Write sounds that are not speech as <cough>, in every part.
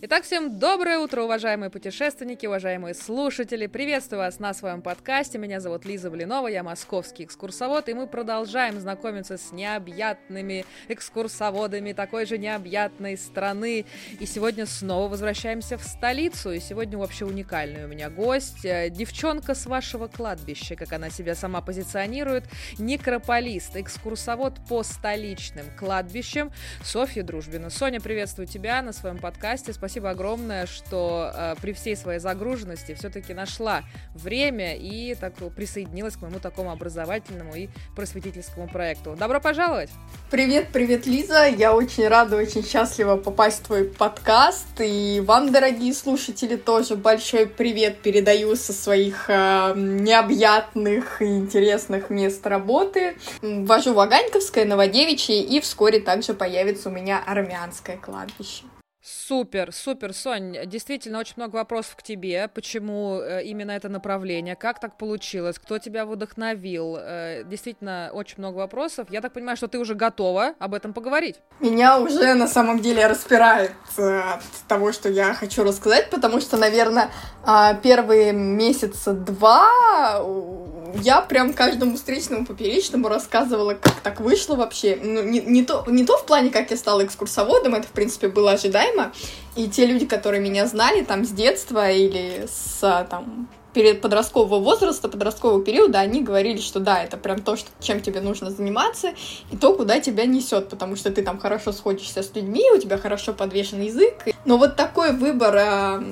Итак, всем доброе утро, уважаемые путешественники, уважаемые слушатели. Приветствую вас на своем подкасте. Меня зовут Лиза Блинова, я московский экскурсовод, и мы продолжаем знакомиться с необъятными экскурсоводами такой же необъятной страны. И сегодня снова возвращаемся в столицу. И сегодня вообще уникальный у меня гость. Э, девчонка с вашего кладбища, как она себя сама позиционирует. Некрополист, экскурсовод по столичным кладбищам. Софья Дружбина. Соня, приветствую тебя на своем подкасте. Спасибо спасибо огромное, что э, при всей своей загруженности все-таки нашла время и так присоединилась к моему такому образовательному и просветительскому проекту. Добро пожаловать! Привет, привет, Лиза! Я очень рада, очень счастлива попасть в твой подкаст. И вам, дорогие слушатели, тоже большой привет передаю со своих э, необъятных и интересных мест работы. Вожу Ваганьковское, Новодевичье, и вскоре также появится у меня армянское кладбище. Супер, супер, Сонь, действительно очень много вопросов к тебе. Почему э, именно это направление? Как так получилось? Кто тебя вдохновил? Э, действительно очень много вопросов. Я так понимаю, что ты уже готова об этом поговорить. Меня уже на самом деле распирает э, от того, что я хочу рассказать, потому что, наверное, а, первые месяца два я прям каждому встречному поперечному рассказывала, как так вышло вообще. Ну, не, не, то, не то в плане, как я стала экскурсоводом, это, в принципе, было ожидаемо. И те люди, которые меня знали там с детства или с там перед подросткового возраста, подросткового периода, они говорили, что да, это прям то, что, чем тебе нужно заниматься, и то, куда тебя несет, потому что ты там хорошо сходишься с людьми, у тебя хорошо подвешен язык. Но вот такой выбор а,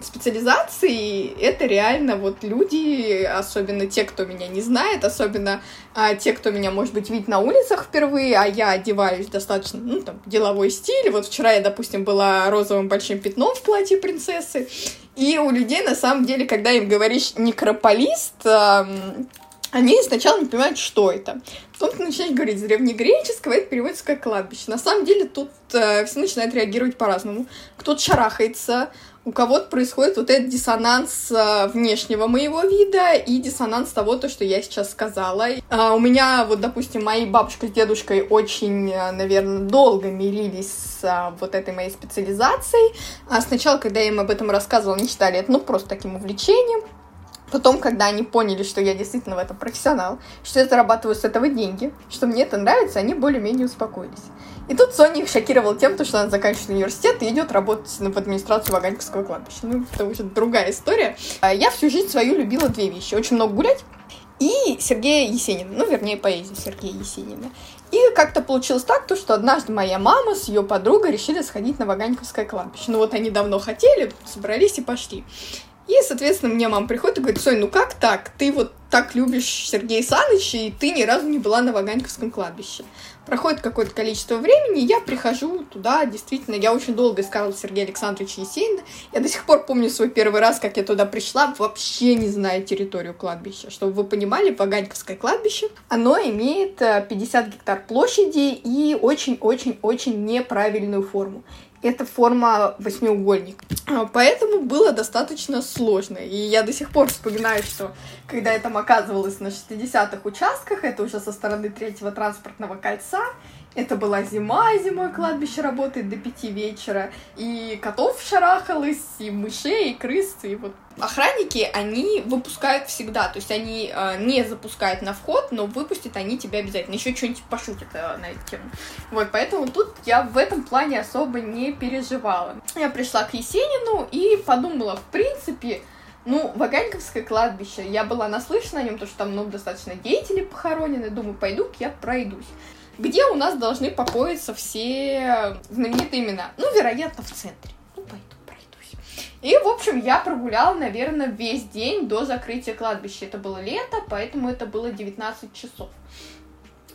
специализации это реально вот люди, особенно те, кто меня не знает, особенно а, те, кто меня, может быть, видит на улицах впервые, а я одеваюсь достаточно, ну, там, деловой стиль. Вот вчера я, допустим, была розовым большим пятном в платье принцессы. И у людей, на самом деле, когда им говоришь некрополист, а, они сначала не понимают, что это. Потом ты начинаешь говорить древнегреческого, это переводится как кладбище. На самом деле тут э, все начинают реагировать по-разному. Кто-то шарахается, у кого-то происходит вот этот диссонанс э, внешнего моего вида и диссонанс того, то, что я сейчас сказала. А, у меня, вот, допустим, мои бабушка с дедушкой очень, э, наверное, долго мирились с э, вот этой моей специализацией. А сначала, когда я им об этом рассказывала, они считали это, ну, просто таким увлечением. Потом, когда они поняли, что я действительно в этом профессионал, что я зарабатываю с этого деньги, что мне это нравится, они более-менее успокоились. И тут Соня их шокировала тем, что она заканчивает университет и идет работать в администрацию Ваганьковского кладбища. Ну, это уже другая история. А я всю жизнь свою любила две вещи. Очень много гулять и Сергея Есенина. Ну, вернее, поэзию Сергея Есенина. И как-то получилось так, то, что однажды моя мама с ее подругой решили сходить на Ваганьковское кладбище. Ну вот они давно хотели, собрались и пошли. И, соответственно, мне мама приходит и говорит, Сонь, ну как так? Ты вот так любишь Сергея Саныча, и ты ни разу не была на Ваганьковском кладбище. Проходит какое-то количество времени, я прихожу туда, действительно, я очень долго искала Сергея Александровича Есенина. Я до сих пор помню свой первый раз, как я туда пришла, вообще не зная территорию кладбища. Чтобы вы понимали, Ваганьковское кладбище, оно имеет 50 э, гектар площади и очень-очень-очень неправильную форму это форма восьмиугольник. А, поэтому было достаточно сложно. И я до сих пор вспоминаю, что когда я там оказывалась на 60-х участках, это уже со стороны третьего транспортного кольца, это была зима, зимой кладбище работает до пяти вечера, и котов шарахалось, и мышей, и крыс, и вот охранники, они выпускают всегда, то есть они э, не запускают на вход, но выпустят они тебя обязательно, еще что-нибудь пошутят э, на эту тему. Вот, поэтому тут я в этом плане особо не переживала. Я пришла к Есенину и подумала, в принципе, ну, Ваганьковское кладбище, я была наслышана о нем, то что там, ну, достаточно деятелей похоронены, думаю, пойду-ка я пройдусь где у нас должны покоиться все знаменитые имена. Ну, вероятно, в центре. Ну, пойду, пройдусь. И, в общем, я прогуляла, наверное, весь день до закрытия кладбища. Это было лето, поэтому это было 19 часов.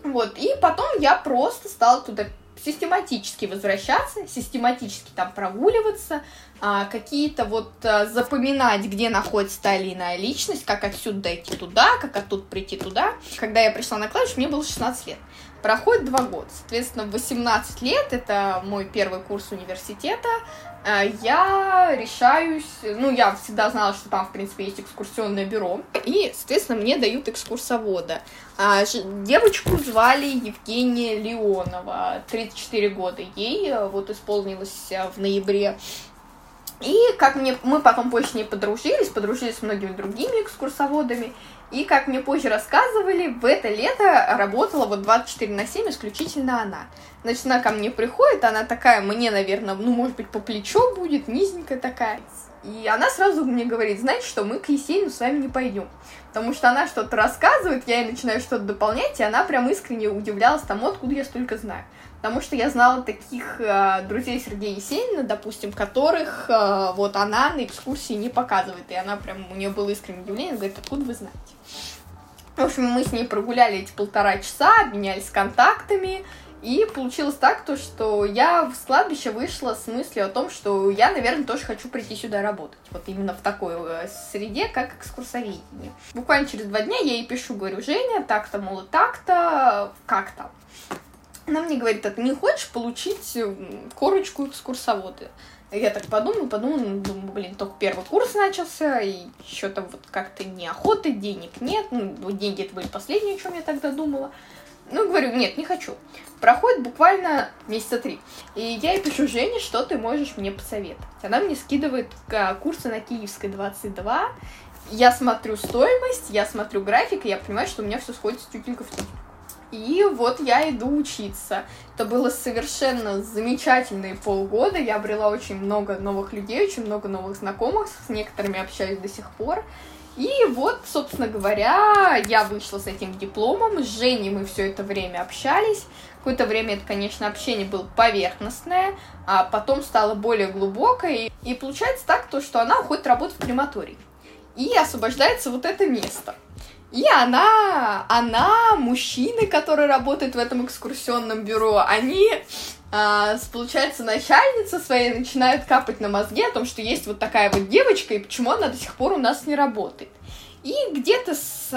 Вот, и потом я просто стала туда систематически возвращаться, систематически там прогуливаться, а, какие-то вот а, запоминать, где находится та или иная личность, как отсюда дойти туда, как оттуда прийти туда. Когда я пришла на кладбище, мне было 16 лет. Проходит два года. Соответственно, в 18 лет, это мой первый курс университета, э, я решаюсь, ну, я всегда знала, что там, в принципе, есть экскурсионное бюро, и, соответственно, мне дают экскурсовода. А, девочку звали Евгения Леонова, 34 года ей, э, вот исполнилось э, в ноябре И как мне, мы потом с ней подружились, подружились с многими другими экскурсоводами, и, как мне позже рассказывали, в это лето работала вот 24 на 7 исключительно она. Значит, она ко мне приходит, она такая, мне, наверное, ну, может быть, по плечо будет, низенькая такая. И она сразу мне говорит, знаете что, мы к Есенину с вами не пойдем. Потому что она что-то рассказывает, я ей начинаю что-то дополнять, и она прям искренне удивлялась тому, откуда я столько знаю. Потому что я знала таких э, друзей Сергея Есенина, допустим, которых э, вот она на экскурсии не показывает. И она прям, у нее было искреннее удивление, говорит, откуда вы знаете? В общем, мы с ней прогуляли эти полтора часа, обменялись контактами, и получилось так, то, что я с кладбища вышла с мыслью о том, что я, наверное, тоже хочу прийти сюда работать. Вот именно в такой э, среде, как экскурсоведение. Буквально через два дня я ей пишу, говорю, Женя, так-то, мол, так-то, как там. Она мне говорит, а ты не хочешь получить корочку экскурсовода? Я так подумала, подумала, ну, думаю, блин, только первый курс начался, и что-то вот как-то неохота, денег нет, ну, деньги это были последние, о чем я тогда думала. Ну, говорю, нет, не хочу. Проходит буквально месяца три. И я ей пишу, Жене, что ты можешь мне посоветовать? Она мне скидывает курсы на Киевской 22. Я смотрю стоимость, я смотрю график, и я понимаю, что у меня все сходится тютелька в тютельку. И вот я иду учиться. Это было совершенно замечательные полгода. Я обрела очень много новых людей, очень много новых знакомых. С некоторыми общаюсь до сих пор. И вот, собственно говоря, я вышла с этим дипломом, с Женей мы все это время общались. Какое-то время это, конечно, общение было поверхностное, а потом стало более глубокое. И получается так, то, что она уходит работать в крематорий. И освобождается вот это место. И она, она, мужчины, которые работают в этом экскурсионном бюро, они а, получается, начальница своей начинает капать на мозги о том, что есть вот такая вот девочка, и почему она до сих пор у нас не работает. И где-то с,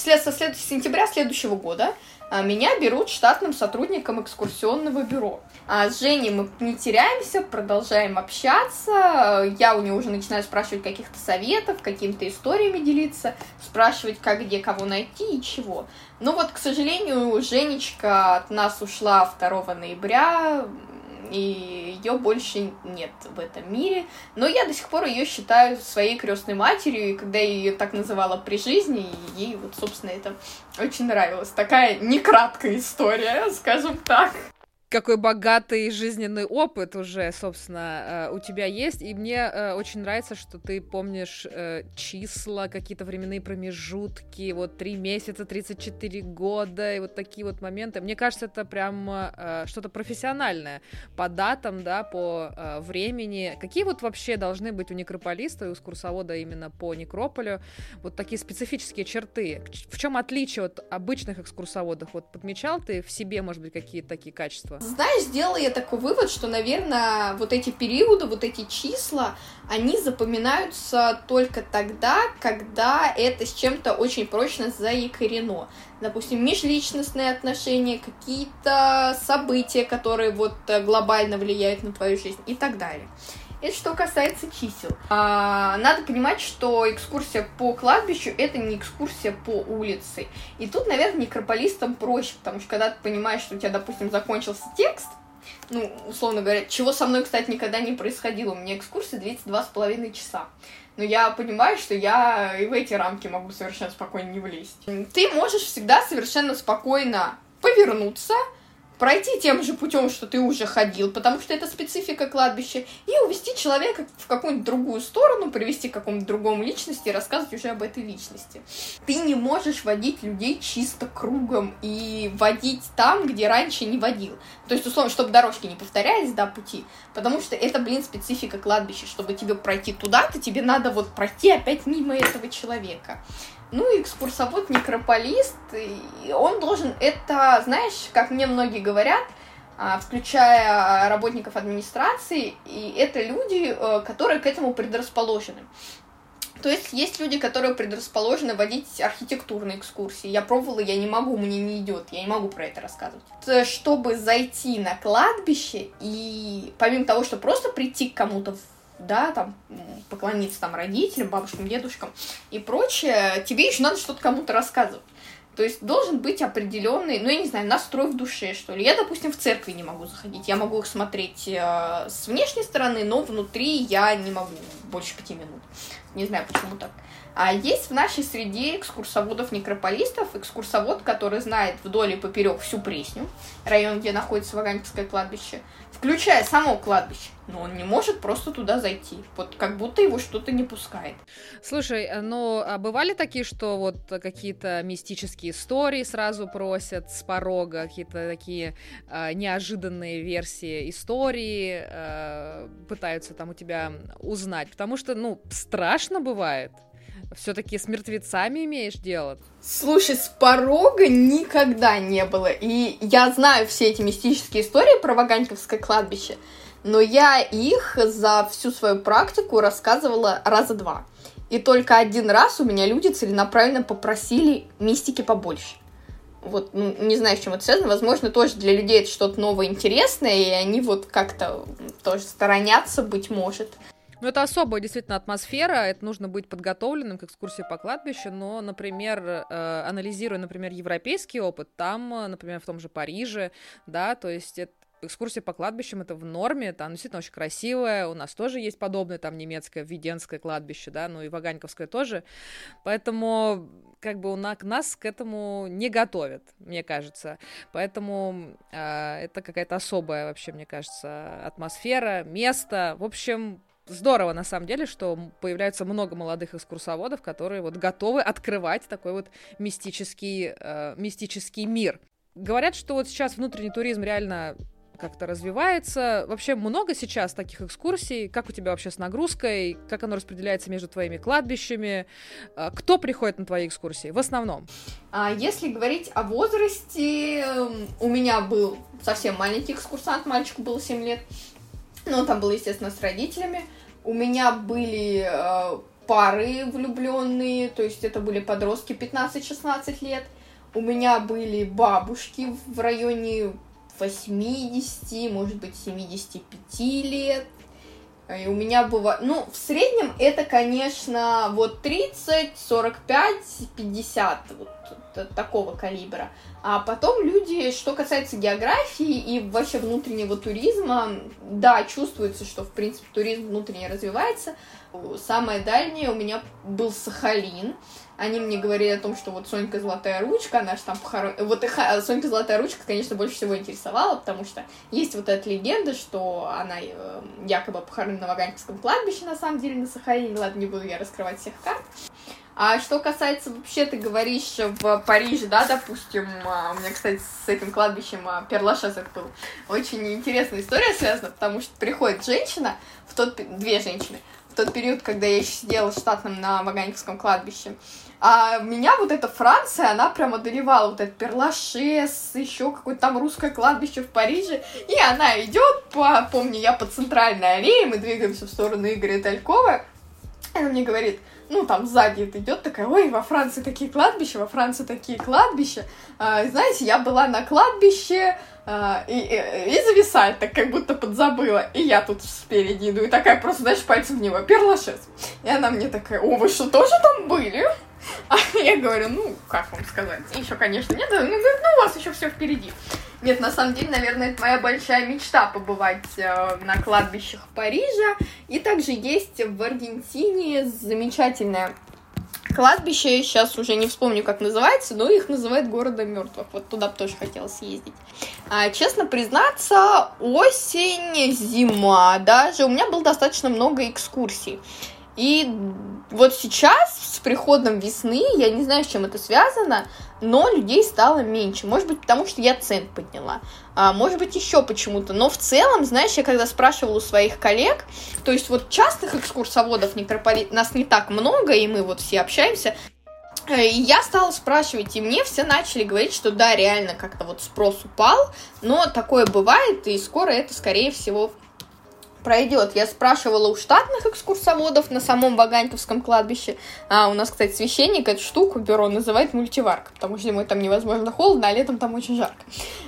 след, со след, сентября следующего года а, меня берут штатным сотрудником экскурсионного бюро. А с Женей мы не теряемся, продолжаем общаться. Я у нее уже начинаю спрашивать каких-то советов, какими-то историями делиться, спрашивать, как где кого найти и чего. Ну вот, к сожалению, Женечка от нас ушла 2 ноября, и ее больше нет в этом мире. Но я до сих пор ее считаю своей крестной матерью, и когда я ее так называла при жизни, ей вот, собственно, это очень нравилось. Такая некраткая история, скажем так какой богатый жизненный опыт уже, собственно, э, у тебя есть. И мне э, очень нравится, что ты помнишь э, числа, какие-то временные промежутки, вот три месяца, 34 года, и вот такие вот моменты. Мне кажется, это прям что-то профессиональное по датам, да, по времени. Какие вот вообще должны быть у некрополиста и у экскурсовода именно по некрополю вот такие специфические черты? В чем отличие от обычных экскурсоводов? Вот подмечал ты в себе, может быть, какие-то такие качества? Знаешь, сделала я такой вывод, что, наверное, вот эти периоды, вот эти числа, они запоминаются только тогда, когда это с чем-то очень прочно заикорено. Допустим, межличностные отношения, какие-то события, которые вот глобально влияют на твою жизнь и так далее. Это что касается чисел. А, надо понимать, что экскурсия по кладбищу это не экскурсия по улице. И тут, наверное, некрополистам проще, потому что когда ты понимаешь, что у тебя, допустим, закончился текст, ну, условно говоря, чего со мной, кстати, никогда не происходило. У меня экскурсия длится два с половиной часа. Но я понимаю, что я и в эти рамки могу совершенно спокойно не влезть. Ты можешь всегда совершенно спокойно повернуться, пройти тем же путем, что ты уже ходил, потому что это специфика кладбища, и увести человека в какую-нибудь другую сторону, привести к какому-то другому личности и рассказывать уже об этой личности. Ты не можешь водить людей чисто кругом и водить там, где раньше не водил. То есть, условно, чтобы дорожки не повторялись, да, пути, потому что это, блин, специфика кладбища. Чтобы тебе пройти туда-то, тебе надо вот пройти опять мимо этого человека. Ну, экскурсовод, некрополист, и он должен это, знаешь, как мне многие говорят, а, включая работников администрации, и это люди, э, которые к этому предрасположены. То есть есть люди, которые предрасположены водить архитектурные экскурсии. Я пробовала, я не могу, мне не идет, я не могу про это рассказывать. Чтобы зайти на кладбище и помимо того, что просто прийти к кому-то в да, там, поклониться там родителям, бабушкам, дедушкам и прочее, тебе еще надо что-то кому-то рассказывать. То есть должен быть определенный, ну, я не знаю, настрой в душе, что ли. Я, допустим, в церкви не могу заходить. Я могу их смотреть э, с внешней стороны, но внутри я не могу больше пяти минут. Не знаю, почему так. А есть в нашей среде экскурсоводов-некрополистов, экскурсовод, который знает вдоль и поперек всю Пресню, район, где находится Ваганьковское кладбище, включая само кладбище. Но он не может просто туда зайти. Вот как будто его что-то не пускает. Слушай, ну а бывали такие, что вот какие-то мистические истории сразу просят с порога, какие-то такие э, неожиданные версии истории э, пытаются там у тебя узнать? Потому что, ну, страшно бывает все-таки с мертвецами имеешь дело? Слушай, с порога никогда не было. И я знаю все эти мистические истории про Ваганьковское кладбище, но я их за всю свою практику рассказывала раза два. И только один раз у меня люди целенаправленно попросили мистики побольше. Вот, ну, не знаю, с чем это связано. Возможно, тоже для людей это что-то новое, интересное, и они вот как-то тоже сторонятся, быть может. Ну, это особая действительно атмосфера, это нужно быть подготовленным к экскурсии по кладбищу, но, например, э, анализируя, например, европейский опыт, там, э, например, в том же Париже, да, то есть это экскурсия по кладбищам это в норме, там действительно очень красивая, у нас тоже есть подобное, там немецкое, Введенское кладбище, да, ну и Ваганьковское тоже, поэтому как бы у нас, нас к этому не готовят, мне кажется, поэтому э, это какая-то особая вообще, мне кажется, атмосфера, место, в общем, здорово, на самом деле, что появляется много молодых экскурсоводов, которые вот готовы открывать такой вот мистический, э, мистический мир. Говорят, что вот сейчас внутренний туризм реально как-то развивается. Вообще много сейчас таких экскурсий. Как у тебя вообще с нагрузкой? Как оно распределяется между твоими кладбищами? Э, кто приходит на твои экскурсии в основном? А если говорить о возрасте, у меня был совсем маленький экскурсант, мальчику было 7 лет. Ну, там было, естественно, с родителями. У меня были э, пары влюбленные, то есть это были подростки 15-16 лет. У меня были бабушки в районе 80, может быть, 75 лет. И у меня бывает... Ну, в среднем это, конечно, вот 30, 45, 50, вот такого калибра. А потом люди, что касается географии и вообще внутреннего туризма, да, чувствуется, что, в принципе, туризм внутренне развивается. Самое дальнее у меня был Сахалин. Они мне говорили о том, что вот Сонька Золотая Ручка, она же там похорон... Вот и Сонька Золотая Ручка, конечно, больше всего интересовала, потому что есть вот эта легенда, что она э, якобы похоронена на Ваганьковском кладбище, на самом деле, на Сахалине. Ладно, не буду я раскрывать всех карт. А что касается, вообще, ты говоришь в Париже, да, допустим, а, у меня, кстати, с этим кладбищем а, Перлашес это был очень интересная история связана, потому что приходит женщина, в тот, две женщины, в тот период, когда я еще сидела штатным на Ваганьковском кладбище, а меня вот эта Франция, она прям одолевала, вот этот Перлашес, еще какое-то там русское кладбище в Париже, и она идет по, помню, я по центральной аллее, мы двигаемся в сторону Игоря Талькова, она мне говорит, ну, там сзади это идет такая, ой, во Франции такие кладбища, во Франции такие кладбища. А, знаете, я была на кладбище, а, и, и, и зависает, так как будто подзабыла. И я тут спереди иду, и такая просто, знаешь, пальцем в него, перлашес. И она мне такая, о, вы что, тоже там были? А я говорю, ну, как вам сказать? Еще, конечно, нет. Говорит, ну, у вас еще все впереди. Нет, на самом деле, наверное, это моя большая мечта побывать э, на кладбищах Парижа. И также есть в Аргентине замечательное кладбище, сейчас уже не вспомню, как называется, но их называют городом мертвых. Вот туда бы тоже хотела съездить. А, честно признаться, осень, зима даже, у меня было достаточно много экскурсий. И вот сейчас, с приходом весны, я не знаю, с чем это связано, но людей стало меньше. Может быть, потому что я цен подняла. А, может быть, еще почему-то. Но в целом, знаешь, я когда спрашивала у своих коллег, то есть вот частых экскурсоводов некрополит нас не так много, и мы вот все общаемся, э, и я стала спрашивать, и мне все начали говорить, что да, реально как-то вот спрос упал, но такое бывает, и скоро это, скорее всего, пройдет. Я спрашивала у штатных экскурсоводов на самом Ваганьковском кладбище. А у нас, кстати, священник эту штуку бюро называет мультиварка, потому что зимой там невозможно холодно, а летом там очень жарко.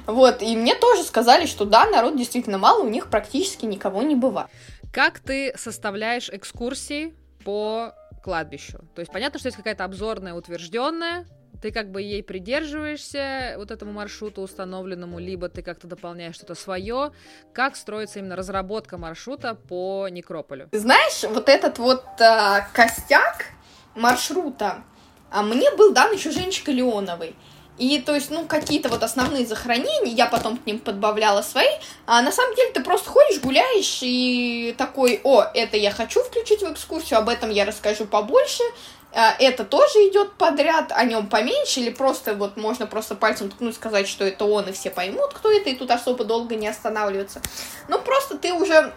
Вот, и мне тоже сказали, что да, народ действительно мало, у них практически никого не бывает. Как ты составляешь экскурсии по кладбищу? То есть понятно, что есть какая-то обзорная, утвержденная, Ты как бы ей придерживаешься, вот этому маршруту установленному, либо ты как-то дополняешь что-то свое. Как строится именно разработка маршрута по Некрополю? Знаешь, вот этот вот э, костяк маршрута а мне был дан еще Женечка Леоновой. И то есть, ну, какие-то вот основные захоронения, я потом к ним подбавляла свои, а на самом деле ты просто ходишь, гуляешь и такой, о, это я хочу включить в экскурсию, об этом я расскажу побольше, а, это тоже идет подряд, о нем поменьше, или просто вот можно просто пальцем ткнуть, сказать, что это он, и все поймут, кто это, и тут особо долго не останавливаться. Ну, просто ты уже а,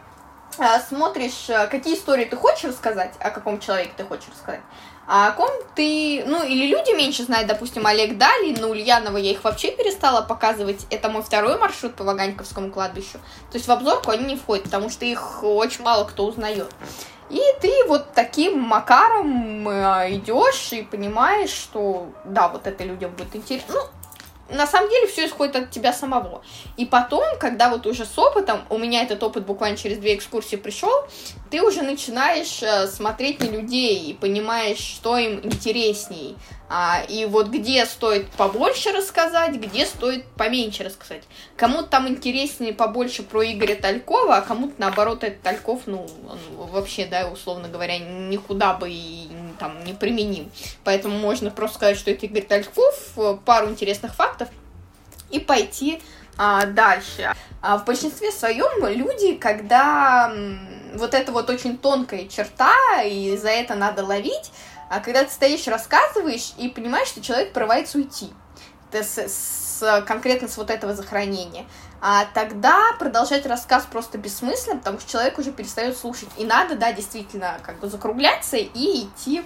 смотришь, а, какие истории ты хочешь рассказать, о каком человеке ты хочешь рассказать, а о ком ты, ну, или люди меньше знают, допустим, Олег Дали, но Ульянова я их вообще перестала показывать, это мой второй маршрут по Ваганьковскому кладбищу, то есть в обзорку они не входят, потому что их очень мало кто узнает. И ты вот таким макаром э, идешь и понимаешь, что да, вот это людям будет интересно. Ну, на самом деле все исходит от тебя самого. И потом, когда вот уже с опытом, у меня этот опыт буквально через две экскурсии пришел, ты уже начинаешь э, смотреть на людей и понимаешь, что им интересней. А, и вот где стоит побольше рассказать, где стоит поменьше рассказать. Кому-то там интереснее побольше про Игоря Талькова, а кому-то наоборот этот Тальков, ну, он вообще, да, условно говоря, никуда бы и там не применим. Поэтому можно просто сказать, что это Игорь Тальков, пару интересных фактов и пойти а, дальше. А в большинстве своем люди, когда вот это вот очень тонкая черта, и за это надо ловить, а когда ты стоишь, рассказываешь и понимаешь, что человек порывается уйти с, с, конкретно с вот этого захоронения, а тогда продолжать рассказ просто бессмысленно, потому что человек уже перестает слушать. И надо, да, действительно, как бы закругляться и идти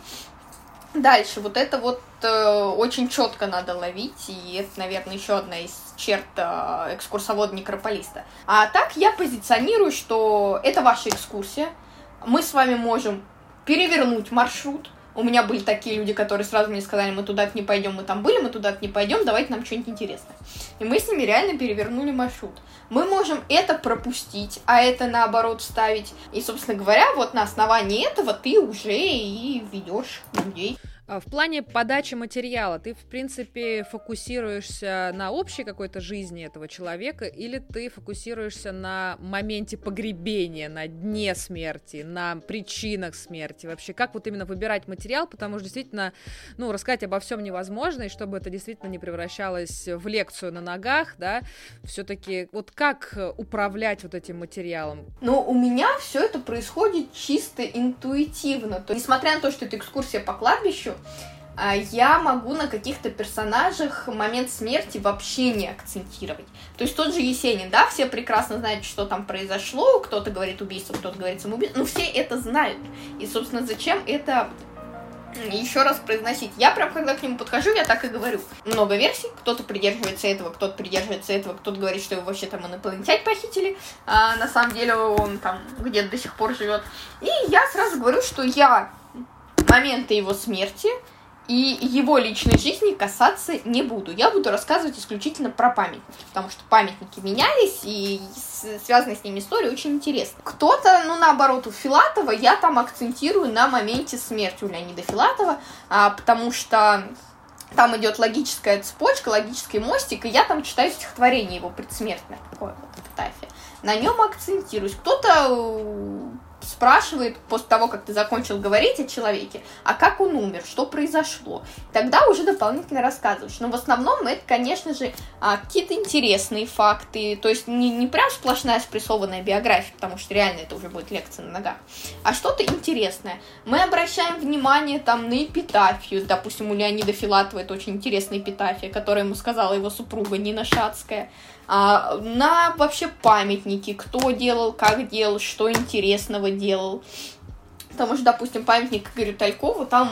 дальше. Вот это вот э, очень четко надо ловить, и это, наверное, еще одна из черт э, экскурсовода некрополиста. А так я позиционирую, что это ваша экскурсия. Мы с вами можем перевернуть маршрут, у меня были такие люди, которые сразу мне сказали, мы туда не пойдем, мы там были, мы туда не пойдем, давайте нам что-нибудь интересное. И мы с ними реально перевернули маршрут. Мы можем это пропустить, а это наоборот ставить. И, собственно говоря, вот на основании этого ты уже и ведешь людей. А, в плане подачи материала ты, в принципе, фокусируешься на общей какой-то жизни этого человека или ты фокусируешься на моменте погребения, на дне смерти, на причинах смерти? Вообще, как вот именно выбирать материал? Потому что действительно, ну, рассказать обо всем невозможно, и чтобы это действительно не превращалось в лекцию на ногах, да, все-таки вот как управлять вот этим материалом? Ну, у меня все это происходит чисто интуитивно. То, несмотря на то, что это экскурсия по кладбищу, я могу на каких-то персонажах момент смерти вообще не акцентировать. То есть тот же Есенин, да, все прекрасно знают, что там произошло, кто-то говорит убийство, кто-то говорит самоубийство, но все это знают. И, собственно, зачем это еще раз произносить. Я прям, когда к нему подхожу, я так и говорю. Много версий, кто-то придерживается этого, кто-то придерживается этого, кто-то говорит, что его вообще там инопланетяне похитили, а на самом деле он там где-то до сих пор живет. И я сразу говорю, что я момента его смерти и его личной жизни касаться не буду. Я буду рассказывать исключительно про памятники, потому что памятники менялись, и связанная с ними история очень интересна. Кто-то, ну, наоборот, у Филатова я там акцентирую на моменте смерти у Леонида Филатова, а, потому что там идет логическая цепочка, логический мостик, и я там читаю стихотворение его предсмертное, такое вот эпитафия. На нем акцентируюсь. Кто-то спрашивает после того, как ты закончил говорить о человеке, а как он умер, что произошло. Тогда уже дополнительно рассказываешь. Но в основном это, конечно же, а, какие-то интересные факты, то есть не, не прям сплошная спрессованная биография, потому что реально это уже будет лекция на ногах, а что-то интересное. Мы обращаем внимание там на эпитафию, допустим, у Леонида Филатова это очень интересная эпитафия, которую ему сказала его супруга Нина Шацкая а, на вообще памятники, кто делал, как делал, что интересного делал. Потому что, допустим, памятник Игорю Талькову, там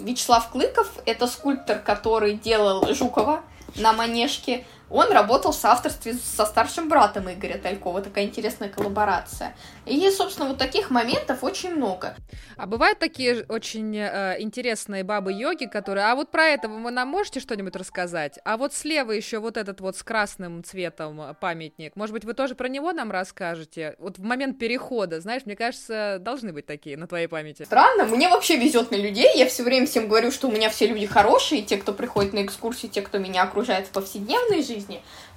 Вячеслав Клыков, это скульптор, который делал Жукова на Манежке, он работал в соавторстве со старшим братом Игоря Талькова. Такая интересная коллаборация. И, собственно, вот таких моментов очень много. А бывают такие очень э, интересные бабы-йоги, которые... А вот про это вы нам можете что-нибудь рассказать? А вот слева еще вот этот вот с красным цветом памятник. Может быть, вы тоже про него нам расскажете? Вот в момент перехода, знаешь, мне кажется, должны быть такие на твоей памяти. Странно, мне вообще везет на людей. Я все время всем говорю, что у меня все люди хорошие, те, кто приходит на экскурсии, те, кто меня окружает в повседневной жизни.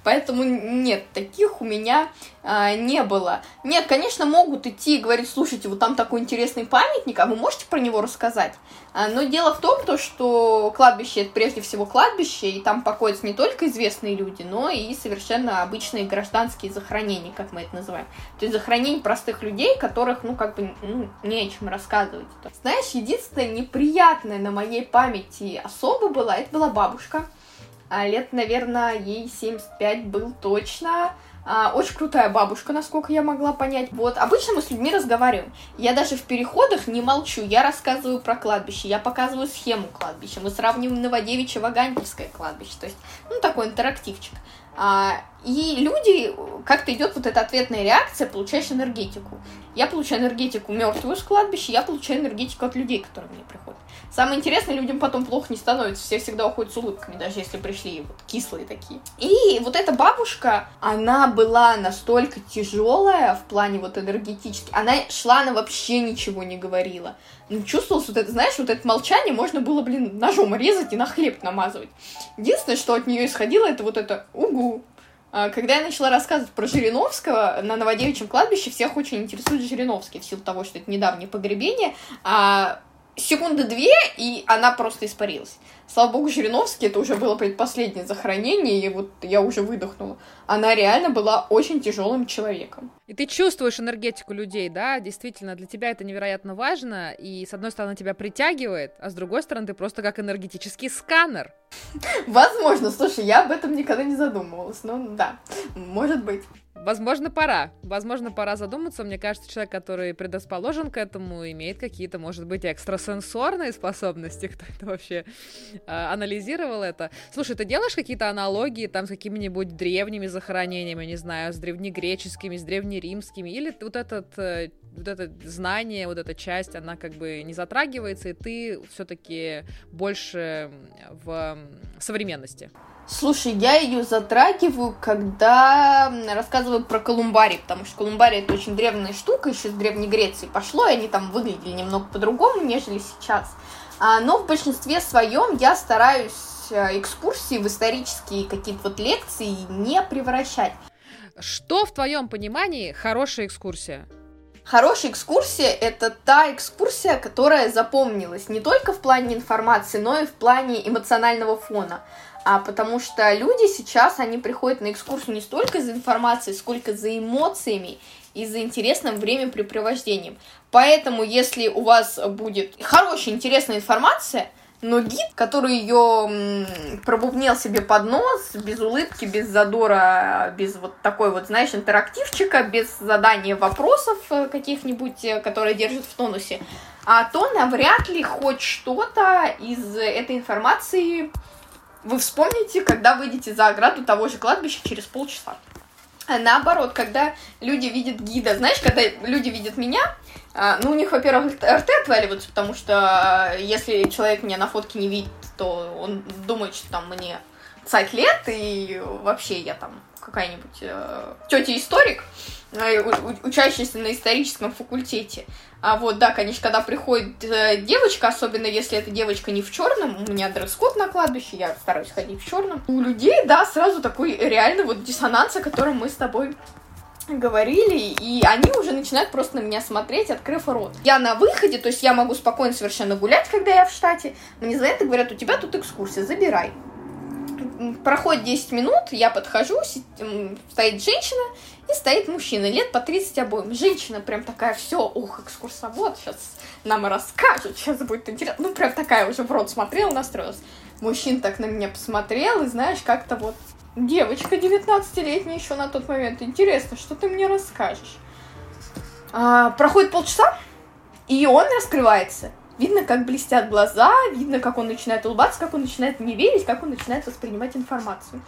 Поэтому нет, таких у меня а, не было. Нет, конечно, могут идти и говорить, слушайте, вот там такой интересный памятник, а вы можете про него рассказать? А, но дело в том, то, что кладбище это прежде всего кладбище, и там покоятся не только известные люди, но и совершенно обычные гражданские захоронения, как мы это называем. То есть захоронения простых людей, которых, ну, как бы, ну, не о чем рассказывать. Знаешь, единственное неприятное на моей памяти особо было, это была бабушка лет, наверное, ей 75 был точно. А, очень крутая бабушка, насколько я могла понять. Вот, обычно мы с людьми разговариваем. Я даже в переходах не молчу, я рассказываю про кладбище, я показываю схему кладбища, мы сравниваем Новодевичье-Ваганьковское кладбище, то есть, ну, такой интерактивчик. А, и люди, как-то идет вот эта ответная реакция, получаешь энергетику. Я получаю энергетику мертвую с кладбища, я получаю энергетику от людей, которые мне приходят. Самое интересное, людям потом плохо не становится, все всегда уходят с улыбками, даже если пришли вот кислые такие. И вот эта бабушка, она была настолько тяжелая в плане вот энергетически, она шла, она вообще ничего не говорила. Ну, чувствовалось вот это, знаешь, вот это молчание можно было, блин, ножом резать и на хлеб намазывать. Единственное, что от нее исходило, это вот это угу, когда я начала рассказывать про Жириновского, на Новодевичьем кладбище всех очень интересует Жириновский, в силу того, что это недавнее погребение, а секунды две, и она просто испарилась. Слава богу, Жириновский, это уже было предпоследнее захоронение, и вот я уже выдохнула. Она реально была очень тяжелым человеком. И ты чувствуешь энергетику людей, да, действительно, для тебя это невероятно важно, и с одной стороны тебя притягивает, а с другой стороны ты просто как энергетический сканер. Возможно, слушай, я об этом никогда не задумывалась, но да, может быть. Возможно, пора. Возможно, пора задуматься. Мне кажется, человек, который предрасположен к этому, имеет какие-то, может быть, экстрасенсорные способности. Кто это вообще анализировал это? Слушай, ты делаешь какие-то аналогии там с какими-нибудь древними захоронениями, не знаю, с древнегреческими, с древнеримскими? Или вот этот э, вот это знание, вот эта часть, она как бы не затрагивается, и ты все-таки больше в современности? Слушай, я ее затрагиваю, когда рассказываю про колумбарий, потому что колумбарий это очень древняя штука, еще с Древней Греции пошло, и они там выглядели немного по-другому, нежели сейчас. А, но в большинстве своем я стараюсь э, экскурсии в исторические какие-то вот лекции не превращать. Что в твоем понимании хорошая экскурсия? Хорошая экскурсия — это та экскурсия, которая запомнилась не только в плане информации, но и в плане эмоционального фона а потому что люди сейчас, они приходят на экскурсию не столько за информацией, сколько за эмоциями и за интересным времяпрепровождением. Поэтому, если у вас будет хорошая, интересная информация, но гид, который ее пробубнил себе под нос, без улыбки, без задора, без вот такой вот, знаешь, интерактивчика, без задания вопросов э, каких-нибудь, э, которые держат в тонусе, а то навряд ли хоть что-то из этой информации вы вспомните, когда выйдете за ограду того же кладбища через полчаса. Наоборот, когда люди видят гида, знаешь, когда люди видят меня, а, ну, у них, во-первых, РТ отваливаются, потому что а, если человек меня на фотке не видит, то он думает, что там мне цать лет, и вообще я там какая-нибудь э, тетя-историк, э, учащаяся на историческом факультете. А вот, да, конечно, когда приходит э, девочка, особенно если эта девочка не в черном, у меня дресс-код на кладбище, я стараюсь ходить в черном. У людей, да, сразу такой реально вот диссонанс, о котором мы с тобой говорили, и они уже начинают просто на меня смотреть, открыв рот. Я на выходе, то есть я могу спокойно совершенно гулять, когда я в штате. Мне звонят и говорят, у тебя тут экскурсия, забирай проходит 10 минут, я подхожу, стоит женщина и стоит мужчина, лет по 30 обоим. Женщина прям такая, все, ух, экскурсовод, сейчас нам расскажет, сейчас будет интересно. Ну, прям такая уже в рот смотрела, настроилась. Мужчина так на меня посмотрел, и знаешь, как-то вот девочка 19-летняя еще на тот момент. Интересно, что ты мне расскажешь? А, проходит полчаса, и он раскрывается. Видно, как блестят глаза, видно, как он начинает улыбаться, как он начинает не верить, как он начинает воспринимать информацию.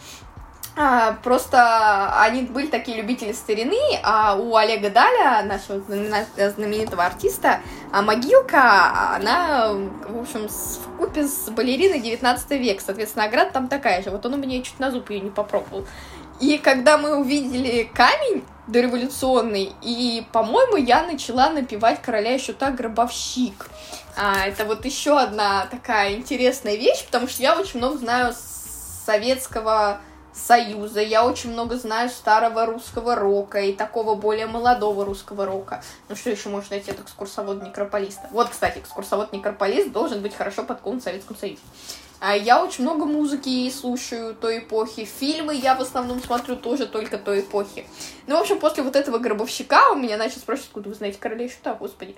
А, просто они были такие любители старины, а у Олега Даля, нашего знаменитого артиста, а могилка, она, в общем, в купе с балериной 19 век, соответственно, награда там такая же. Вот он у меня чуть на зуб ее не попробовал. И когда мы увидели камень дореволюционный, и, по-моему, я начала напевать короля еще так гробовщик. А, это вот еще одна такая интересная вещь, потому что я очень много знаю советского Союза, я очень много знаю старого русского рока и такого более молодого русского рока. Ну что еще можно найти от экскурсовода-некрополиста? Вот, кстати, экскурсовод-некрополист должен быть хорошо подкован в Советском Союзе. А я очень много музыки слушаю той эпохи. Фильмы я в основном смотрю тоже только той эпохи. Ну, в общем, после вот этого гробовщика у меня начали спрашивать, откуда вы знаете короля и шута, господи.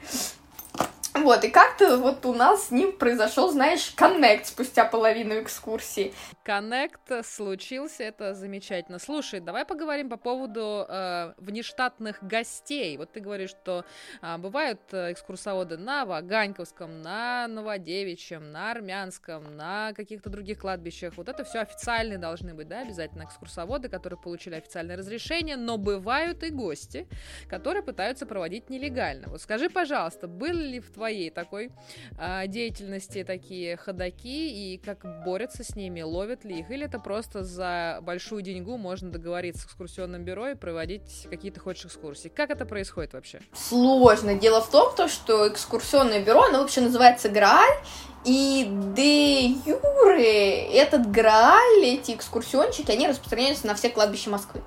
Вот, и как-то вот у нас с ним произошел, знаешь, коннект спустя половину экскурсии. Коннект случился, это замечательно. Слушай, давай поговорим по поводу э, внештатных гостей. Вот ты говоришь, что э, бывают экскурсоводы на Ваганьковском, на Новодевичьем, на Армянском, на каких-то других кладбищах. Вот это все официальные должны быть, да, обязательно экскурсоводы, которые получили официальное разрешение, но бывают и гости, которые пытаются проводить нелегально. Вот скажи, пожалуйста, были ли в твоем твоей такой э, деятельности такие ходаки и как борются с ними, ловят ли их, или это просто за большую деньгу можно договориться с экскурсионным бюро и проводить какие-то хочешь экскурсии. Как это происходит вообще? Сложно. Дело в том, то, что экскурсионное бюро, оно вообще называется Грааль, и де юре этот Грааль, эти экскурсиончики, они распространяются на все кладбища Москвы.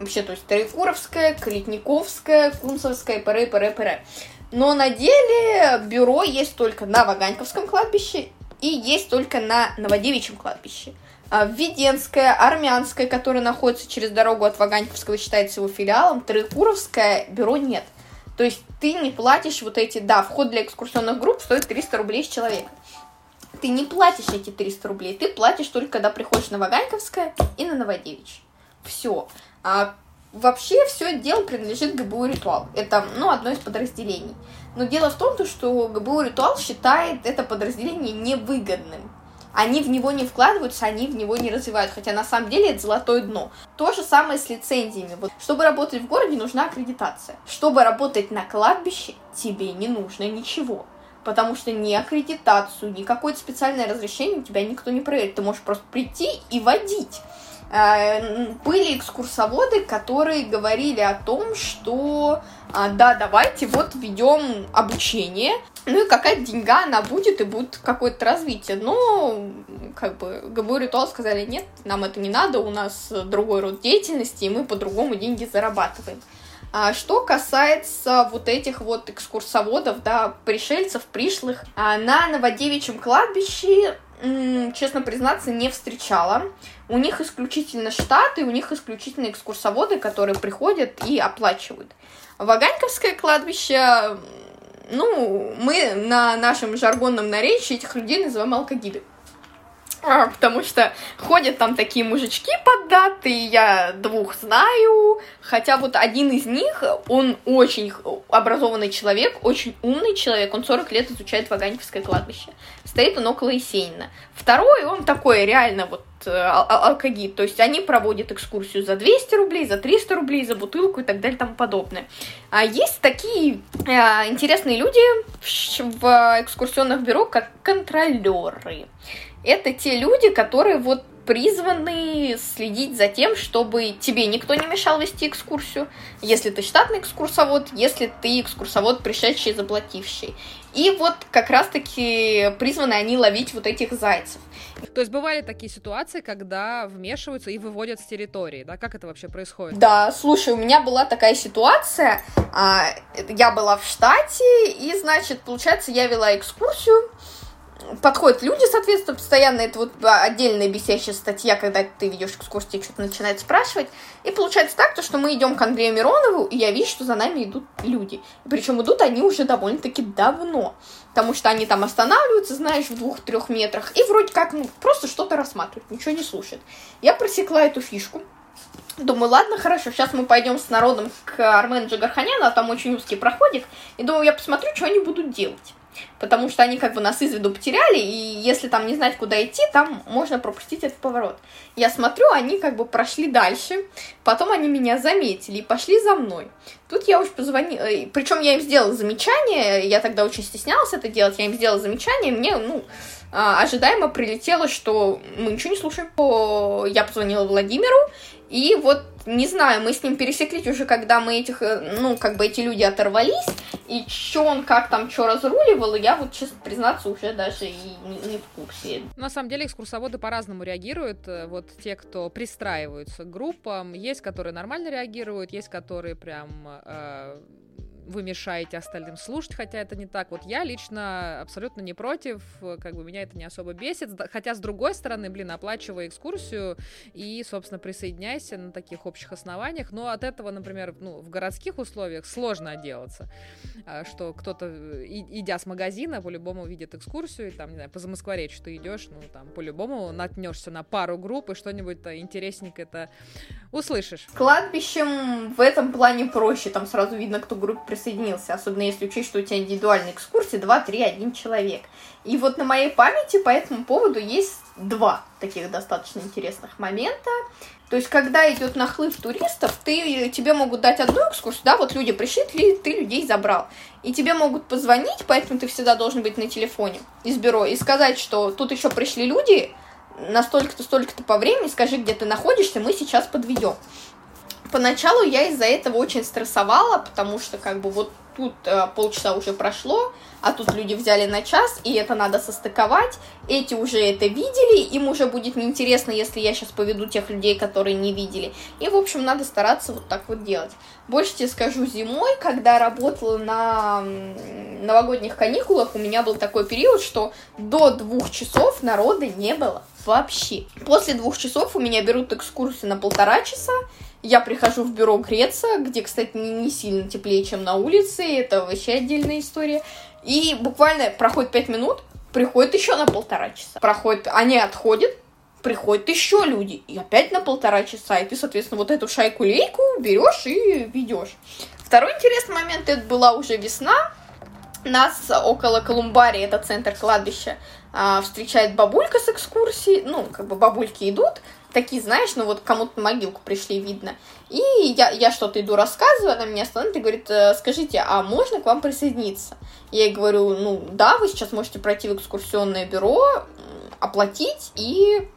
Вообще, то есть Тарифуровская, Калитниковская, Кунцевская, ПР, ПР, ПР. Но на деле бюро есть только на Ваганьковском кладбище и есть только на Новодевичьем кладбище. А Введенское, Армянское, которое находится через дорогу от Ваганьковского, считается его филиалом, Троекуровское бюро нет. То есть ты не платишь вот эти, да, вход для экскурсионных групп стоит 300 рублей с человека. Ты не платишь эти 300 рублей, ты платишь только, когда приходишь на Ваганьковское и на Новодевичье. Все. А Вообще все дело принадлежит ГБУ «Ритуал». Это, ну, одно из подразделений. Но дело в том, что ГБУ «Ритуал» считает это подразделение невыгодным. Они в него не вкладываются, они в него не развивают, хотя на самом деле это золотое дно. То же самое с лицензиями. Вот, чтобы работать в городе, нужна аккредитация. Чтобы работать на кладбище, тебе не нужно ничего. Потому что ни аккредитацию, ни какое-то специальное разрешение у тебя никто не проверит. Ты можешь просто прийти и водить. Э, были экскурсоводы, которые говорили о том, что а, да, давайте вот ведем обучение, ну и какая-то деньга она будет, и будет какое-то развитие. Но, как бы, ГБУ Ритуал сказали, нет, нам это не надо, у нас другой род деятельности, и мы по-другому деньги зарабатываем. А что касается вот этих вот экскурсоводов, да, пришельцев, пришлых, а на Новодевичьем кладбище честно признаться, не встречала. У них исключительно штаты, у них исключительно экскурсоводы, которые приходят и оплачивают. Ваганьковское кладбище, ну, мы на нашем жаргонном наречии этих людей называем алкогиды. А, потому что ходят там такие мужички поддатые, я двух знаю, хотя вот один из них, он очень образованный человек, очень умный человек, он 40 лет изучает Ваганьковское кладбище. Стоит он около Есенина. Второй, он такой реально вот алкогид, то есть они проводят экскурсию за 200 рублей, за 300 рублей, за бутылку и так далее и тому подобное. А есть такие э, интересные люди в, в экскурсионных бюро, как контролеры это те люди, которые вот призваны следить за тем, чтобы тебе никто не мешал вести экскурсию, если ты штатный экскурсовод, если ты экскурсовод, пришедший и заплативший. И вот как раз-таки призваны они ловить вот этих зайцев. То есть бывали такие ситуации, когда вмешиваются и выводят с территории, да? Как это вообще происходит? Да, слушай, у меня была такая ситуация, а, я была в штате, и, значит, получается, я вела экскурсию, подходят люди, соответственно, постоянно это вот отдельная бесящая статья, когда ты ведешь экскурсии, что-то начинает спрашивать. И получается так, то, что мы идем к Андрею Миронову, и я вижу, что за нами идут люди. Причем идут они уже довольно-таки давно. Потому что они там останавливаются, знаешь, в двух-трех метрах, и вроде как ну, просто что-то рассматривают, ничего не слушают. Я просекла эту фишку. Думаю, ладно, хорошо, сейчас мы пойдем с народом к Армену Джигарханяну, а там очень узкий проходик. И думаю, я посмотрю, что они будут делать. Потому что они как бы нас из виду потеряли, и если там не знать, куда идти, там можно пропустить этот поворот. Я смотрю, они как бы прошли дальше, потом они меня заметили и пошли за мной. Тут я уж позвонила, э, причем я им сделала замечание, я тогда очень стеснялась это делать, я им сделала замечание, мне, ну, а, ожидаемо прилетело, что мы ничего не слушаем. Я позвонила Владимиру, и вот, не знаю, мы с ним пересеклись уже, когда мы этих, э, ну, как бы эти люди оторвались, и что он как там что разруливал, я вот, честно признаться, уже даже и не, не в курсе. На самом деле экскурсоводы по-разному реагируют. Э, вот те, кто пристраиваются к группам, есть, которые нормально реагируют, есть, которые прям... Э вы мешаете остальным слушать, хотя это не так. Вот я лично абсолютно не против, как бы меня это не особо бесит, хотя с другой стороны, блин, оплачивай экскурсию и, собственно, присоединяйся на таких общих основаниях, но от этого, например, ну, в городских условиях сложно отделаться, а, что кто-то, идя с магазина, по-любому видит экскурсию, и там, не знаю, по Замоскворечью ты идешь, ну, там, по-любому наткнешься на пару групп и что-нибудь интересненькое-то услышишь. Кладбищем в этом плане проще, там сразу видно, кто группе присоединился, особенно если учесть, что у тебя индивидуальные экскурсии 2, 3, 1 человек. И вот на моей памяти по этому поводу есть два таких достаточно интересных момента. То есть, когда идет нахлыв туристов, ты, тебе могут дать одну экскурсию, да, вот люди пришли, ты, ты людей забрал. И тебе могут позвонить, поэтому ты всегда должен быть на телефоне из бюро, и сказать, что тут еще пришли люди, на столько-то, столько-то по времени, скажи, где ты находишься, мы сейчас подведем поначалу я из-за этого очень стрессовала, потому что как бы вот тут э, полчаса уже прошло, а тут люди взяли на час, и это надо состыковать. Эти уже это видели, им уже будет неинтересно, если я сейчас поведу тех людей, которые не видели. И, в общем, надо стараться вот так вот делать. Больше тебе скажу, зимой, когда работала на новогодних каникулах, у меня был такой период, что до двух часов народа не было вообще. После двух часов у меня берут экскурсию на полтора часа, я прихожу в бюро греться, где, кстати, не, сильно теплее, чем на улице, это вообще отдельная история. И буквально проходит пять минут, приходит еще на полтора часа. Проходит, они отходят, приходят еще люди, и опять на полтора часа, и ты, соответственно, вот эту шайку-лейку берешь и ведешь. Второй интересный момент, это была уже весна, нас около Колумбарии, это центр кладбища, а, встречает бабулька с экскурсией, ну, как бы бабульки идут, такие, знаешь, ну вот кому-то на могилку пришли, видно. И я, я что-то иду рассказываю, она меня останавливает и говорит, «Э, скажите, а можно к вам присоединиться? Я ей говорю, ну да, вы сейчас можете пройти в экскурсионное бюро, оплатить и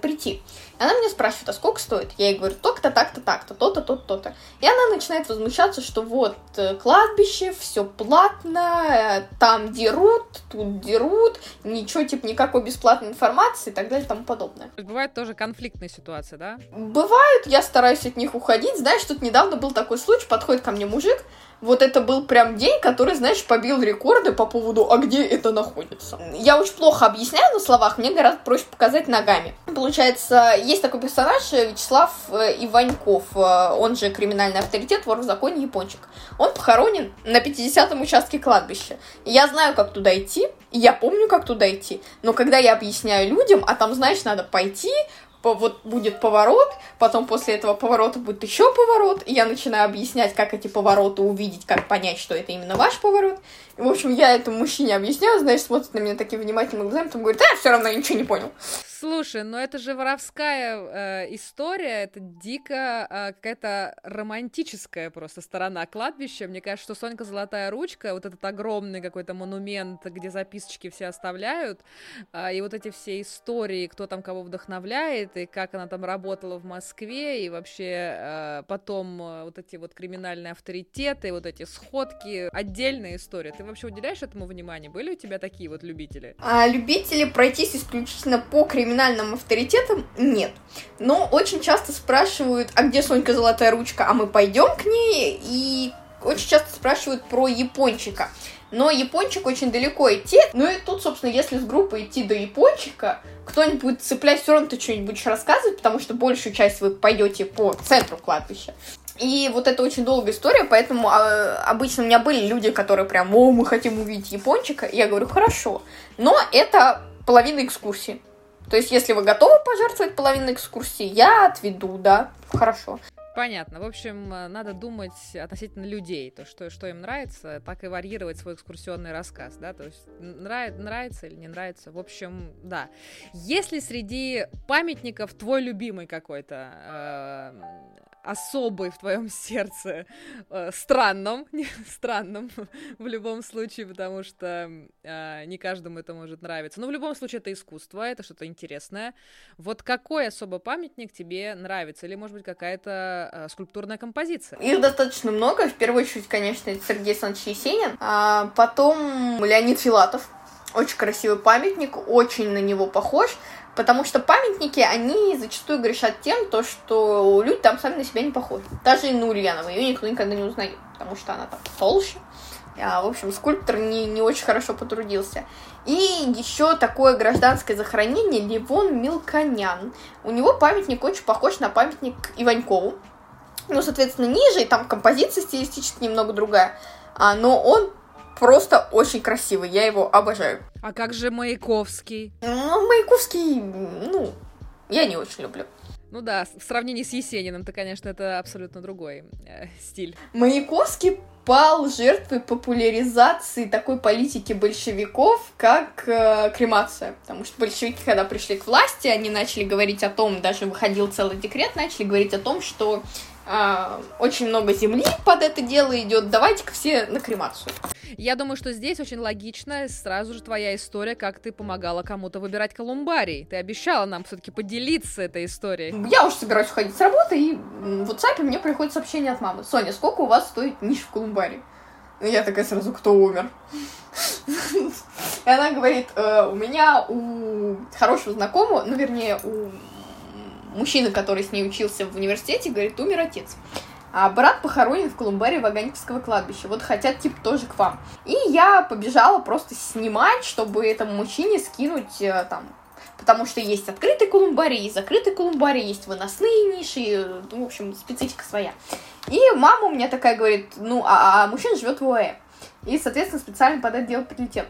прийти. Она меня спрашивает, а сколько стоит? Я ей говорю, то-то, так-то, так-то, то-то, то-то, то-то. И она начинает возмущаться, что вот э, кладбище, все платно, э, там дерут, тут дерут, ничего, типа, никакой бесплатной информации и так далее и тому подобное. Бывает тоже конфликтные ситуации, да? Бывают, я стараюсь от них уходить. Знаешь, тут недавно был такой случай, подходит ко мне мужик, вот это был прям день, который, знаешь, побил рекорды по поводу, а где это находится. Я очень плохо объясняю на словах, мне гораздо проще показать ногами. Получается, есть такой персонаж э, Вячеслав э, Иваньков, э, он же криминальный авторитет, вор в законе, япончик. Он похоронен на 50-м участке кладбища. я знаю, как туда идти, я помню, как туда идти. Но когда я объясняю людям, а там, знаешь, надо пойти, вот будет поворот, потом после этого поворота будет еще поворот, и я начинаю объяснять, как эти повороты увидеть, как понять, что это именно ваш поворот. В общем, я этому мужчине объясняю, знаешь, смотрит на меня таким внимательным глазами, потом говорит, а, все равно я ничего не понял. Слушай, ну это же воровская э, история, это дико э, какая-то романтическая просто сторона кладбища. Мне кажется, что Сонька Золотая Ручка, вот этот огромный какой-то монумент, где записочки все оставляют, э, и вот эти все истории, кто там кого вдохновляет, и как она там работала в Москве, и вообще э, потом э, вот эти вот криминальные авторитеты, вот эти сходки, отдельная история. Ты вообще уделяешь этому внимание? Были у тебя такие вот любители? А, любители пройтись исключительно по криминальным авторитетом нет. Но очень часто спрашивают, а где Сонька Золотая Ручка, а мы пойдем к ней? И очень часто спрашивают про япончика. Но япончик очень далеко идти. Ну и тут, собственно, если с группой идти до япончика, кто-нибудь будет цеплять, все равно ты что-нибудь будешь рассказывать, потому что большую часть вы пойдете по центру кладбища. И вот это очень долгая история, поэтому э, обычно у меня были люди, которые прям, о, мы хотим увидеть япончика. И я говорю, хорошо. Но это половина экскурсии. То есть, если вы готовы пожертвовать половину экскурсии, я отведу, да, хорошо. Понятно. В общем, э, надо думать относительно людей, то, что, что им нравится, так и варьировать свой экскурсионный рассказ, да, то есть нрав, нравится или не нравится. В общем, да. Если среди памятников твой любимый какой-то, э, особый в твоем сердце, э, странном, <laughs> странном <laughs> в любом случае, потому что э, не каждому это может нравиться. Но в любом случае это искусство, это что-то интересное. Вот какой особо памятник тебе нравится? Или, может быть, какая-то э, скульптурная композиция? Их достаточно много. В первую очередь, конечно, Сергей Александрович Есенин. А потом Леонид Филатов. Очень красивый памятник, очень на него похож. Потому что памятники, они зачастую грешат тем, то, что люди там сами на себя не похожи. Даже Инна Ульянова, ее никто никогда не узнает, потому что она там толще. А, в общем, скульптор не, не очень хорошо потрудился. И еще такое гражданское захоронение Левон Милконян. У него памятник очень похож на памятник Иванькову. Ну, соответственно, ниже, и там композиция стилистически немного другая. А, но он просто очень красивый, я его обожаю. А как же Маяковский? Ну, Маяковский, ну, я не очень люблю. Ну да, в сравнении с Есениным-то, конечно, это абсолютно другой э, стиль. Маяковский пал жертвой популяризации такой политики большевиков, как э, кремация. Потому что большевики, когда пришли к власти, они начали говорить о том, даже выходил целый декрет, начали говорить о том, что э, очень много земли под это дело идет, давайте-ка все на кремацию. Я думаю, что здесь очень логично сразу же твоя история, как ты помогала кому-то выбирать колумбарий. Ты обещала нам все-таки поделиться этой историей. Я уже собираюсь уходить с работы, и в WhatsApp мне приходит сообщение от мамы. Соня, сколько у вас стоит ниш в колумбарии? Я такая сразу, кто умер? <laughs> И она говорит, «Э, у меня у хорошего знакомого, ну, вернее, у мужчины, который с ней учился в университете, говорит, умер отец. А брат похоронен в Колумбаре Ваганьковского кладбища. Вот хотят, типа, тоже к вам. И я побежала просто снимать, чтобы этому мужчине скинуть э, там потому что есть открытый колумбарий, есть закрытый колумбарий, есть выносные ниши, ну, в общем, специфика своя. И мама у меня такая говорит, ну, а, а мужчина живет в ОЭ. И, соответственно, специально под это дело прилетел.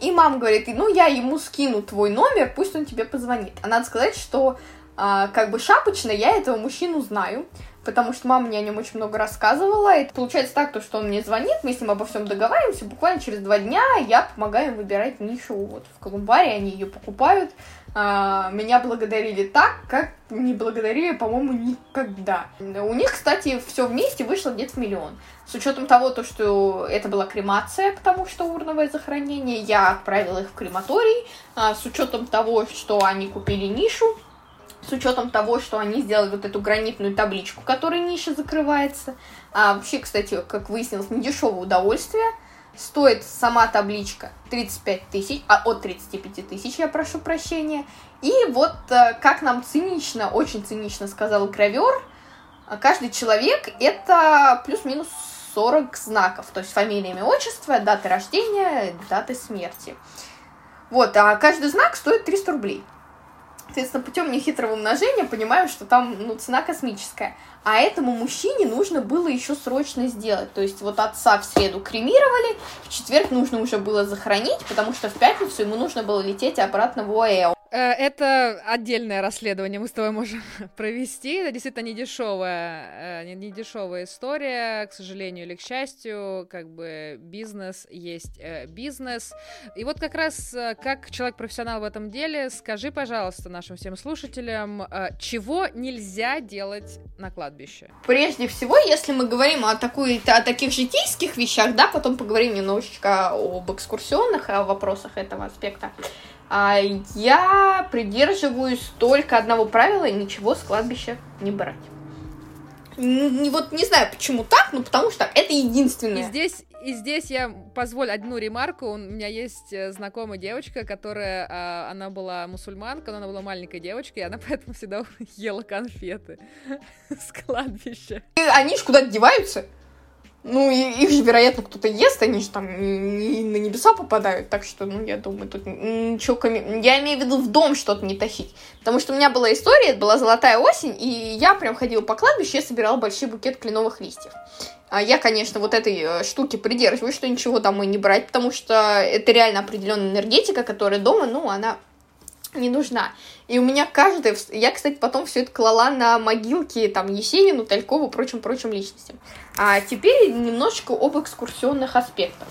И мама говорит, ну, я ему скину твой номер, пусть он тебе позвонит. А надо сказать, что а, как бы шапочно я этого мужчину знаю, потому что мама мне о нем очень много рассказывала. И получается так, то, что он мне звонит, мы с ним обо всем договариваемся, буквально через два дня я помогаю им выбирать нишу вот в Колумбаре, они ее покупают. А, меня благодарили так, как не благодарили, по-моему, никогда. У них, кстати, все вместе вышло где-то в миллион. С учетом того, то, что это была кремация, потому что урновое захоронение, я отправила их в крематорий, а, с учетом того, что они купили нишу, с учетом того, что они сделали вот эту гранитную табличку, которой ниша закрывается. А вообще, кстати, как выяснилось, не дешевое удовольствие. Стоит сама табличка 35 тысяч, а от 35 тысяч, я прошу прощения. И вот э, как нам цинично, очень цинично сказал гравер, каждый человек это плюс-минус 40 знаков, то есть фамилия, имя, отчество, дата рождения, дата смерти. Вот, а каждый знак стоит 300 рублей. Соответственно, путем нехитрого умножения понимаю, что там ну, цена космическая. А этому мужчине нужно было еще срочно сделать. То есть вот отца в среду кремировали, в четверг нужно уже было захоронить, потому что в пятницу ему нужно было лететь обратно в ОЭО. Э, это отдельное расследование мы с тобой можем <laughs> провести. Это действительно недешевая, э, недешевая история, к сожалению или к счастью. Как бы бизнес есть э, бизнес. И вот как раз как человек-профессионал в этом деле, скажи, пожалуйста, нашим всем слушателям, чего нельзя делать на кладбище? Прежде всего, если мы говорим о, такой, о таких житейских вещах, да, потом поговорим немножечко об экскурсионных вопросах этого аспекта. А я придерживаюсь только одного правила ничего с кладбища не брать. Не, вот не знаю, почему так, но потому что это единственное. И здесь, и здесь я позволю одну ремарку. У меня есть э, знакомая девочка, которая, а, она была мусульманка, но она была маленькой девочкой, и она поэтому всегда <laughs> ела конфеты <laughs> с кладбища. И они же куда-то деваются. Ну, и, их же, вероятно, кто-то ест, они же там не, на небеса попадают, так что, ну, я думаю, тут ничего... Коми... Я имею в виду в дом что-то не тащить. Потому что у меня была история, это была золотая осень, и я прям ходила по кладбищу, я собирала большой букет кленовых листьев. А я, конечно, вот этой э, штуки придерживаюсь, что ничего домой не брать, потому что это реально определенная энергетика, которая дома, ну, она не нужна. И у меня каждый... Я, кстати, потом все это клала на могилки там Есенину, Талькову, прочим-прочим личностям. А теперь немножечко об экскурсионных аспектах.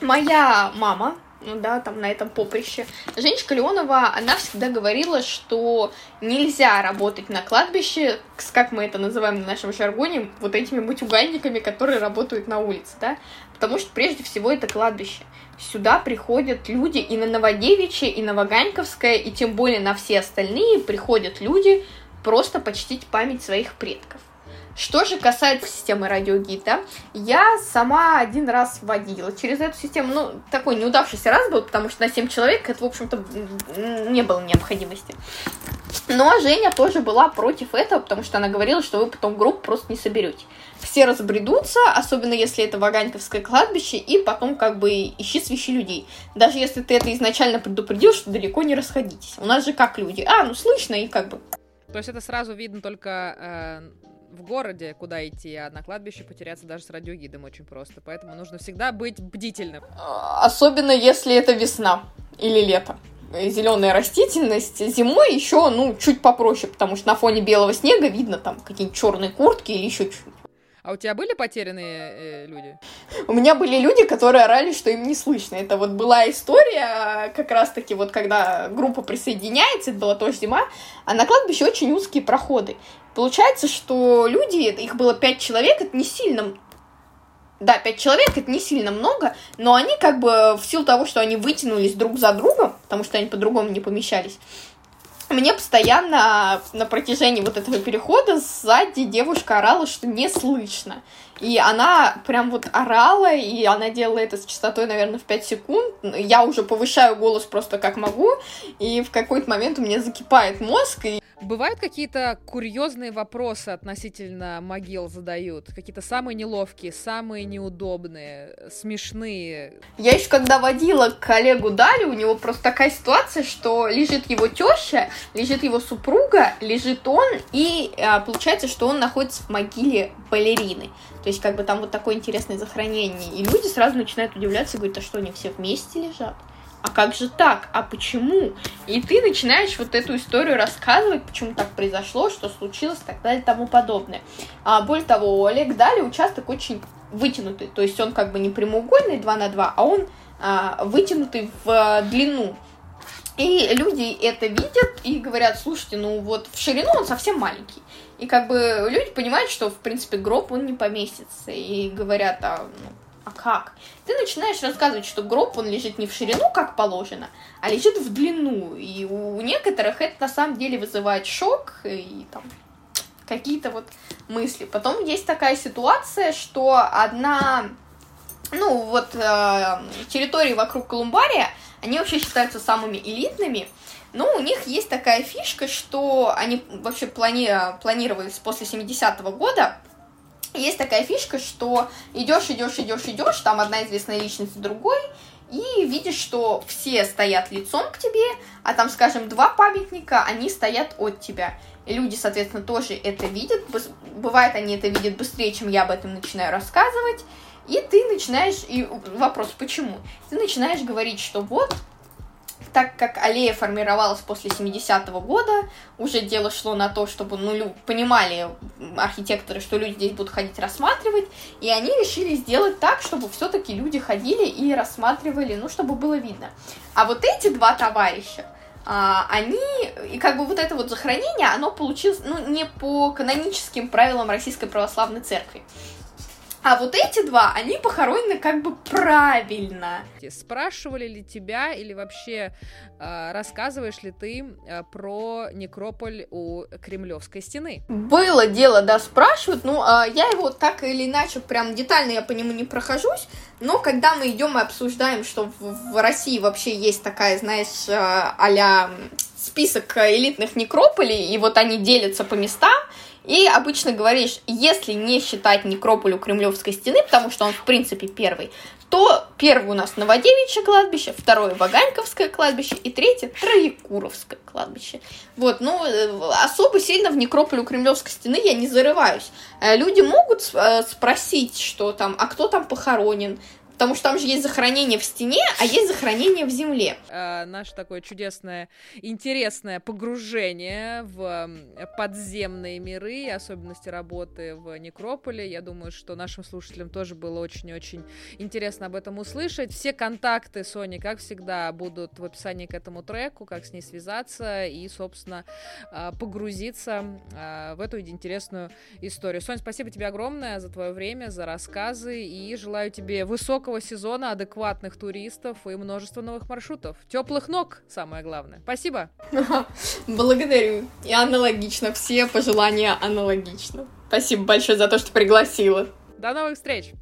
Моя мама, ну да, там на этом поприще. Женечка Леонова, она всегда говорила, что нельзя работать на кладбище, как мы это называем на нашем жаргоне, вот этими мутюгальниками, которые работают на улице, да, потому что прежде всего это кладбище. Сюда приходят люди и на Новодевичье, и на Ваганьковское, и тем более на все остальные приходят люди просто почтить память своих предков. Что же касается системы радиогида, я сама один раз водила через эту систему. Ну, такой неудавшийся раз был, потому что на 7 человек это, в общем-то, не было необходимости. Но Женя тоже была против этого, потому что она говорила, что вы потом группу просто не соберете. Все разбредутся, особенно если это Ваганьковское кладбище, и потом как бы ищи свищи людей. Даже если ты это изначально предупредил, что далеко не расходитесь. У нас же как люди? А, ну слышно, и как бы... То есть это сразу видно только э, в городе, куда идти, а на кладбище потеряться даже с радиогидом очень просто. Поэтому нужно всегда быть бдительным. Особенно если это весна или лето. Зеленая растительность зимой еще, ну, чуть попроще, потому что на фоне белого снега видно там какие-нибудь черные куртки или еще а у тебя были потерянные э, люди? У меня были люди, которые орали, что им не слышно. Это вот была история, как раз-таки вот когда группа присоединяется, это была тоже зима, а на кладбище очень узкие проходы. Получается, что люди, их было пять человек, это не сильно да, пять человек это не сильно много, но они как бы в силу того, что они вытянулись друг за другом, потому что они по-другому не помещались, мне постоянно на протяжении вот этого перехода сзади девушка орала, что не слышно. И она прям вот орала, и она делала это с частотой, наверное, в 5 секунд. Я уже повышаю голос просто как могу, и в какой-то момент у меня закипает мозг, и Бывают какие-то курьезные вопросы относительно могил задают? Какие-то самые неловкие, самые неудобные, смешные? Я еще когда водила коллегу Дали, у него просто такая ситуация, что лежит его теща, лежит его супруга, лежит он, и а, получается, что он находится в могиле балерины. То есть, как бы там вот такое интересное захоронение. И люди сразу начинают удивляться и говорят, а что, они все вместе лежат? а как же так, а почему? И ты начинаешь вот эту историю рассказывать, почему так произошло, что случилось, так далее, тому подобное. А, более того, у Олег Дали участок очень вытянутый, то есть он как бы не прямоугольный 2 на 2, а он а, вытянутый в а, длину. И люди это видят и говорят, слушайте, ну вот в ширину он совсем маленький. И как бы люди понимают, что, в принципе, гроб он не поместится. И говорят, а ну, а как? Ты начинаешь рассказывать, что гроб, он лежит не в ширину, как положено, а лежит в длину. И у некоторых это на самом деле вызывает шок и там какие-то вот мысли. Потом есть такая ситуация, что одна, ну вот э, территории вокруг Колумбария, они вообще считаются самыми элитными, но у них есть такая фишка, что они вообще плани планировались после 70-го года есть такая фишка, что идешь, идешь, идешь, идешь, там одна известная личность за другой, и видишь, что все стоят лицом к тебе, а там, скажем, два памятника, они стоят от тебя. И люди, соответственно, тоже это видят. Бывает, они это видят быстрее, чем я об этом начинаю рассказывать. И ты начинаешь... И вопрос, почему? Ты начинаешь говорить, что вот, так как аллея формировалась после 70-го года, уже дело шло на то, чтобы ну, понимали архитекторы, что люди здесь будут ходить рассматривать, и они решили сделать так, чтобы все-таки люди ходили и рассматривали, ну, чтобы было видно. А вот эти два товарища, а, они, и как бы вот это вот захоронение, оно получилось, ну, не по каноническим правилам Российской Православной Церкви. А вот эти два, они похоронены как бы правильно. Спрашивали ли тебя или вообще э, рассказываешь ли ты э, про некрополь у Кремлевской стены? Было дело, да, спрашивают. Ну, э, я его так или иначе прям детально я по нему не прохожусь. Но когда мы идем и обсуждаем, что в, в России вообще есть такая, знаешь, э, а список элитных некрополей, и вот они делятся по местам, и обычно говоришь, если не считать некрополь у Кремлевской стены, потому что он, в принципе, первый, то первый у нас Новодевичье кладбище, второе Ваганьковское кладбище и третье Троекуровское кладбище. Вот, ну, э, особо сильно в некрополь Кремлевской стены я не зарываюсь. Э, люди могут э, спросить, что там, а кто там похоронен, Потому что там же есть захоронение в стене, а есть захоронение в земле. Э, наше такое чудесное, интересное погружение в подземные миры особенности работы в Некрополе. Я думаю, что нашим слушателям тоже было очень-очень интересно об этом услышать. Все контакты Сони, как всегда, будут в описании к этому треку, как с ней связаться и, собственно, э, погрузиться э, в эту интересную историю. Соня, спасибо тебе огромное за твое время, за рассказы и желаю тебе высокого высокого сезона, адекватных туристов и множество новых маршрутов. Теплых ног, самое главное. Спасибо. <laughs> Благодарю. И аналогично. Все пожелания аналогично. Спасибо большое за то, что пригласила. До новых встреч!